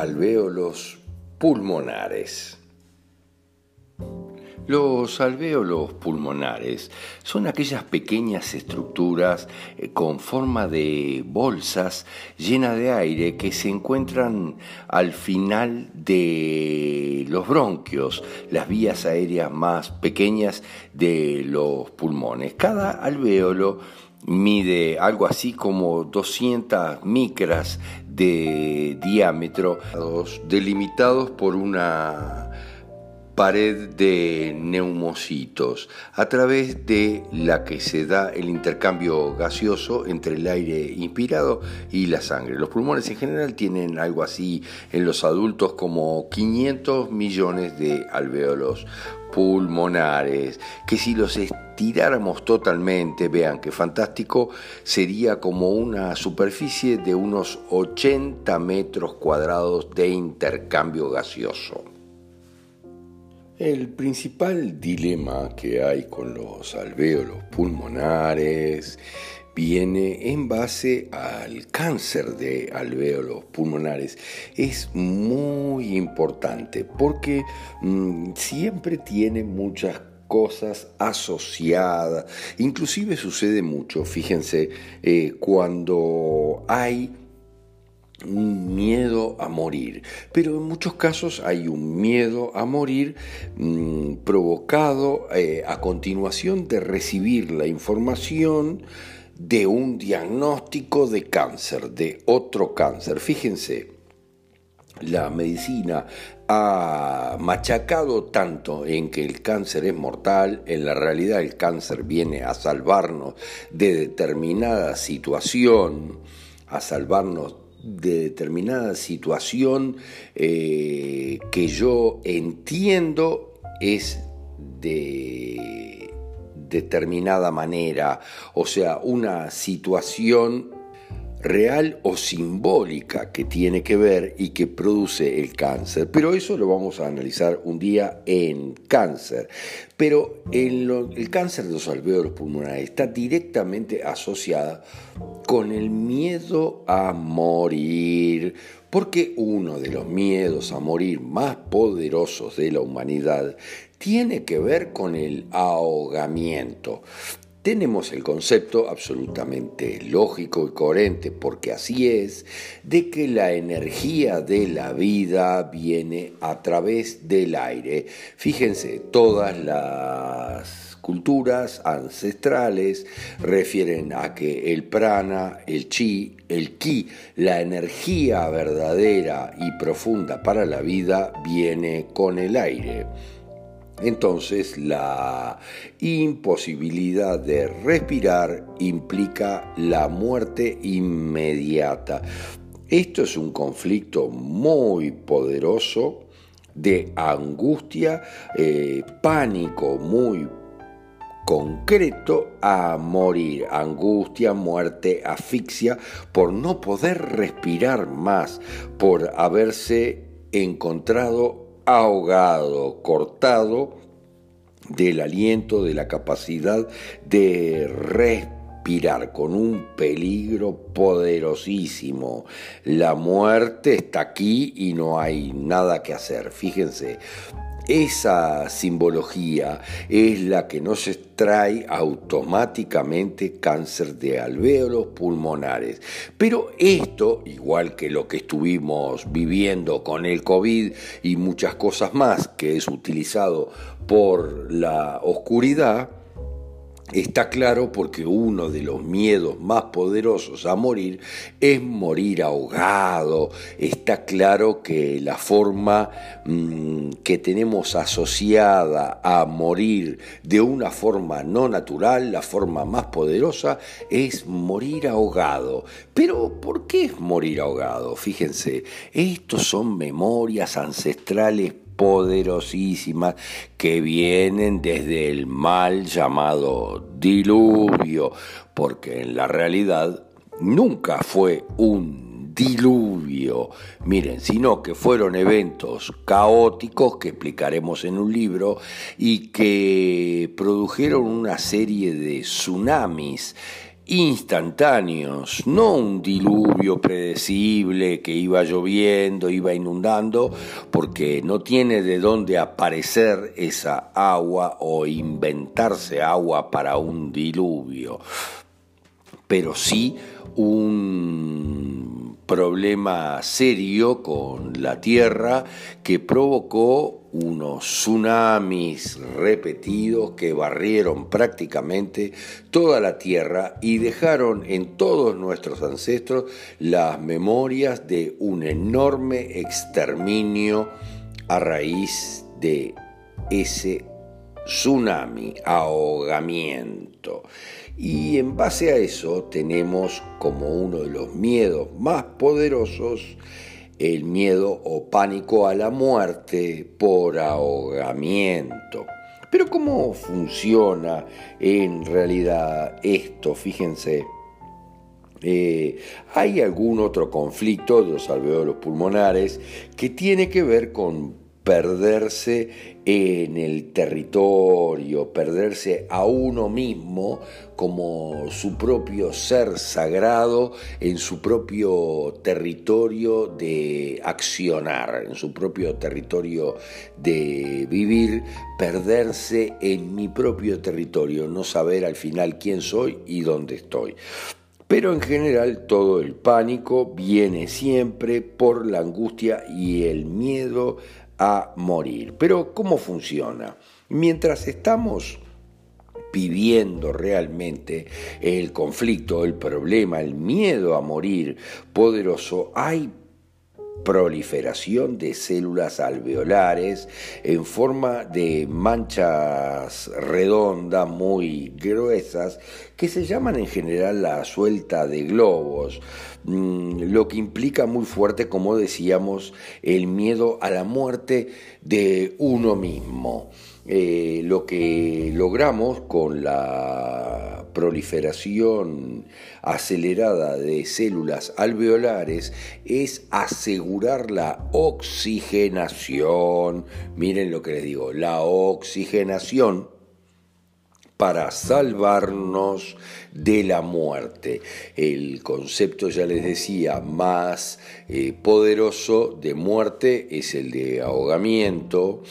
alvéolos pulmonares. Los alvéolos pulmonares son aquellas pequeñas estructuras eh, con forma de bolsas llenas de aire que se encuentran al final de los bronquios, las vías aéreas más pequeñas de los pulmones. Cada alvéolo mide algo así como 200 micras de diámetro, delimitados por una pared de neumocitos, a través de la que se da el intercambio gaseoso entre el aire inspirado y la sangre. Los pulmones en general tienen algo así en los adultos como 500 millones de alvéolos pulmonares, que si los estiráramos totalmente, vean qué fantástico, sería como una superficie de unos 80 metros cuadrados de intercambio gaseoso. El principal dilema que hay con los alvéolos pulmonares viene en base al cáncer de alvéolos pulmonares. Es muy importante porque mm, siempre tiene muchas cosas asociadas. Inclusive sucede mucho, fíjense, eh, cuando hay un miedo a morir, pero en muchos casos hay un miedo a morir mm, provocado eh, a continuación de recibir la información de un diagnóstico de cáncer, de otro cáncer. Fíjense, la medicina ha machacado tanto en que el cáncer es mortal, en la realidad el cáncer viene a salvarnos de determinada situación, a salvarnos de determinada situación eh, que yo entiendo es de determinada manera, o sea, una situación real o simbólica que tiene que ver y que produce el cáncer. Pero eso lo vamos a analizar un día en cáncer. Pero el cáncer de los alvéolos pulmonares está directamente asociada con el miedo a morir, porque uno de los miedos a morir más poderosos de la humanidad tiene que ver con el ahogamiento tenemos el concepto absolutamente lógico y coherente, porque así es, de que la energía de la vida viene a través del aire. Fíjense, todas las culturas ancestrales refieren a que el prana, el chi, el ki, la energía verdadera y profunda para la vida viene con el aire. Entonces la imposibilidad de respirar implica la muerte inmediata. Esto es un conflicto muy poderoso de angustia, eh, pánico muy concreto a morir, angustia, muerte, asfixia, por no poder respirar más, por haberse encontrado ahogado, cortado del aliento, de la capacidad de respirar con un peligro poderosísimo. La muerte está aquí y no hay nada que hacer. Fíjense, esa simbología es la que nos extrae automáticamente cáncer de alvéolos pulmonares. Pero esto, igual que lo que estuvimos viviendo con el COVID y muchas cosas más que es utilizado por la oscuridad, Está claro porque uno de los miedos más poderosos a morir es morir ahogado. Está claro que la forma mm, que tenemos asociada a morir de una forma no natural, la forma más poderosa, es morir ahogado. Pero ¿por qué es morir ahogado? Fíjense, estos son memorias ancestrales poderosísimas que vienen desde el mal llamado diluvio, porque en la realidad nunca fue un diluvio, miren, sino que fueron eventos caóticos que explicaremos en un libro y que produjeron una serie de tsunamis instantáneos, no un diluvio predecible que iba lloviendo, iba inundando, porque no tiene de dónde aparecer esa agua o inventarse agua para un diluvio, pero sí un problema serio con la Tierra que provocó unos tsunamis repetidos que barrieron prácticamente toda la Tierra y dejaron en todos nuestros ancestros las memorias de un enorme exterminio a raíz de ese tsunami, ahogamiento. Y en base a eso tenemos como uno de los miedos más poderosos el miedo o pánico a la muerte por ahogamiento. Pero ¿cómo funciona en realidad esto? Fíjense. Eh, hay algún otro conflicto de los alveolos pulmonares que tiene que ver con perderse en el territorio, perderse a uno mismo como su propio ser sagrado en su propio territorio de accionar, en su propio territorio de vivir, perderse en mi propio territorio, no saber al final quién soy y dónde estoy. Pero en general todo el pánico viene siempre por la angustia y el miedo a morir. Pero ¿cómo funciona? Mientras estamos viviendo realmente el conflicto, el problema, el miedo a morir poderoso, hay proliferación de células alveolares en forma de manchas redondas muy gruesas que se llaman en general la suelta de globos, mm, lo que implica muy fuerte, como decíamos, el miedo a la muerte de uno mismo. Eh, lo que logramos con la proliferación acelerada de células alveolares es asegurar la oxigenación, miren lo que les digo, la oxigenación para salvarnos de la muerte. El concepto, ya les decía, más eh, poderoso de muerte es el de ahogamiento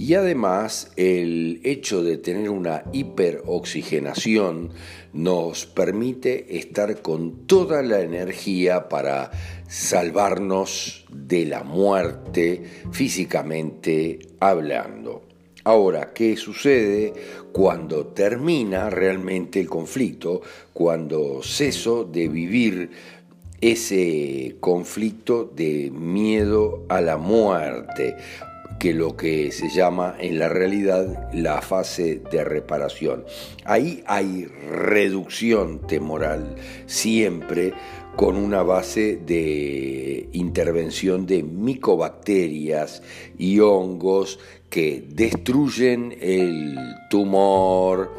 y además el hecho de tener una hiperoxigenación nos permite estar con toda la energía para salvarnos de la muerte físicamente hablando. Ahora, ¿qué sucede cuando termina realmente el conflicto? Cuando ceso de vivir ese conflicto de miedo a la muerte que lo que se llama en la realidad la fase de reparación. Ahí hay reducción temoral siempre con una base de intervención de micobacterias y hongos que destruyen el tumor,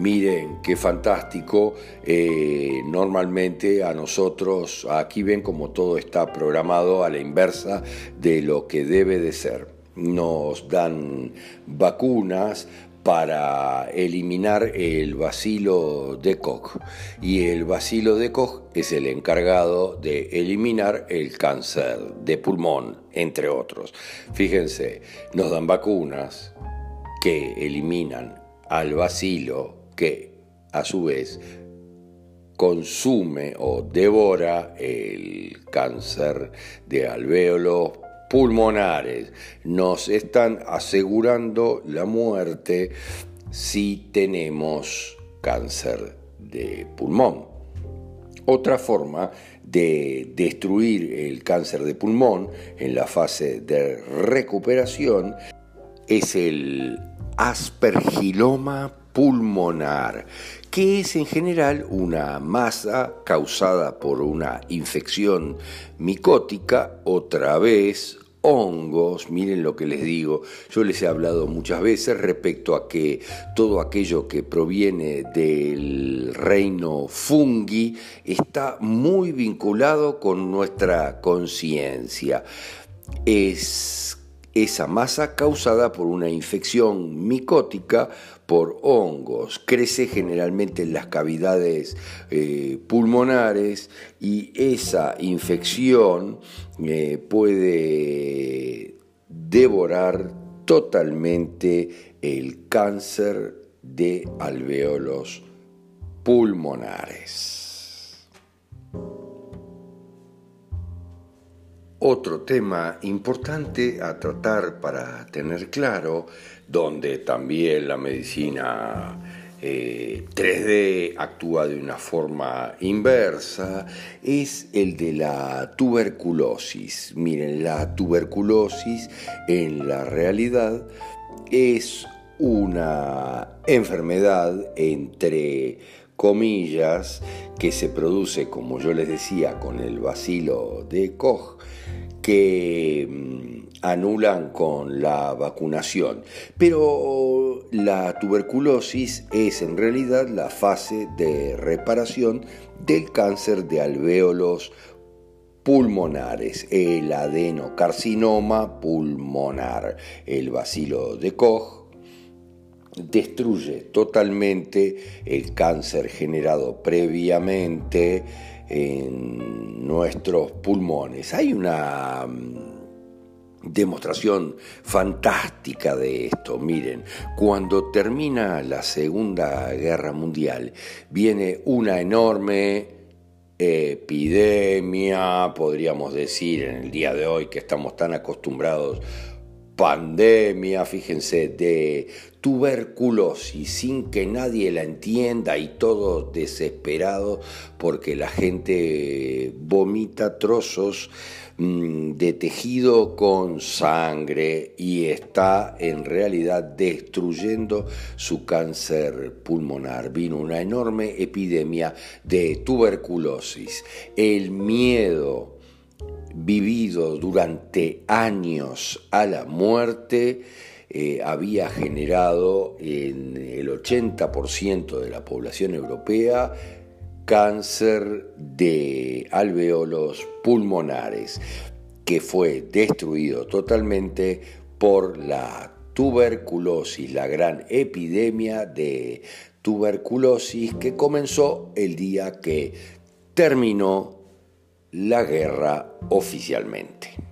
Miren, qué fantástico. Eh, normalmente a nosotros, aquí ven como todo está programado a la inversa de lo que debe de ser. Nos dan vacunas para eliminar el bacilo de Koch y el bacilo de Koch es el encargado de eliminar el cáncer de pulmón, entre otros. Fíjense, nos dan vacunas que eliminan al bacilo que a su vez consume o devora el cáncer de alvéolos pulmonares. Nos están asegurando la muerte si tenemos cáncer de pulmón. Otra forma de destruir el cáncer de pulmón en la fase de recuperación es el aspergiloma pulmonar, que es en general una masa causada por una infección micótica, otra vez hongos, miren lo que les digo, yo les he hablado muchas veces respecto a que todo aquello que proviene del reino fungi está muy vinculado con nuestra conciencia. Es esa masa causada por una infección micótica por hongos. Crece generalmente en las cavidades eh, pulmonares y esa infección eh, puede devorar totalmente el cáncer de alveolos pulmonares. Otro tema importante a tratar para tener claro, donde también la medicina 3D eh, actúa de una forma inversa, es el de la tuberculosis. Miren, la tuberculosis en la realidad es una enfermedad entre comillas que se produce, como yo les decía, con el bacilo de Koch que mm, anulan con la vacunación. Pero la tuberculosis es en realidad la fase de reparación del cáncer de alvéolos pulmonares, el adenocarcinoma pulmonar, el bacilo de Koch destruye totalmente el cáncer generado previamente en nuestros pulmones. Hay una mm, demostración fantástica de esto. Miren, cuando termina la Segunda Guerra Mundial, viene una enorme epidemia, podríamos decir en el día de hoy que estamos tan acostumbrados pandemia, fíjense, de tuberculosis sin que nadie la entienda y todos desesperados porque la gente vomita trozos mm, de tejido con sangre y está en realidad destruyendo su cáncer pulmonar. Vino una enorme epidemia de tuberculosis. El miedo vivido durante años a la muerte, eh, había generado en el 80% de la población europea cáncer de alveolos pulmonares, que fue destruido totalmente por la tuberculosis, la gran epidemia de tuberculosis que comenzó el día que terminó la guerra oficialmente.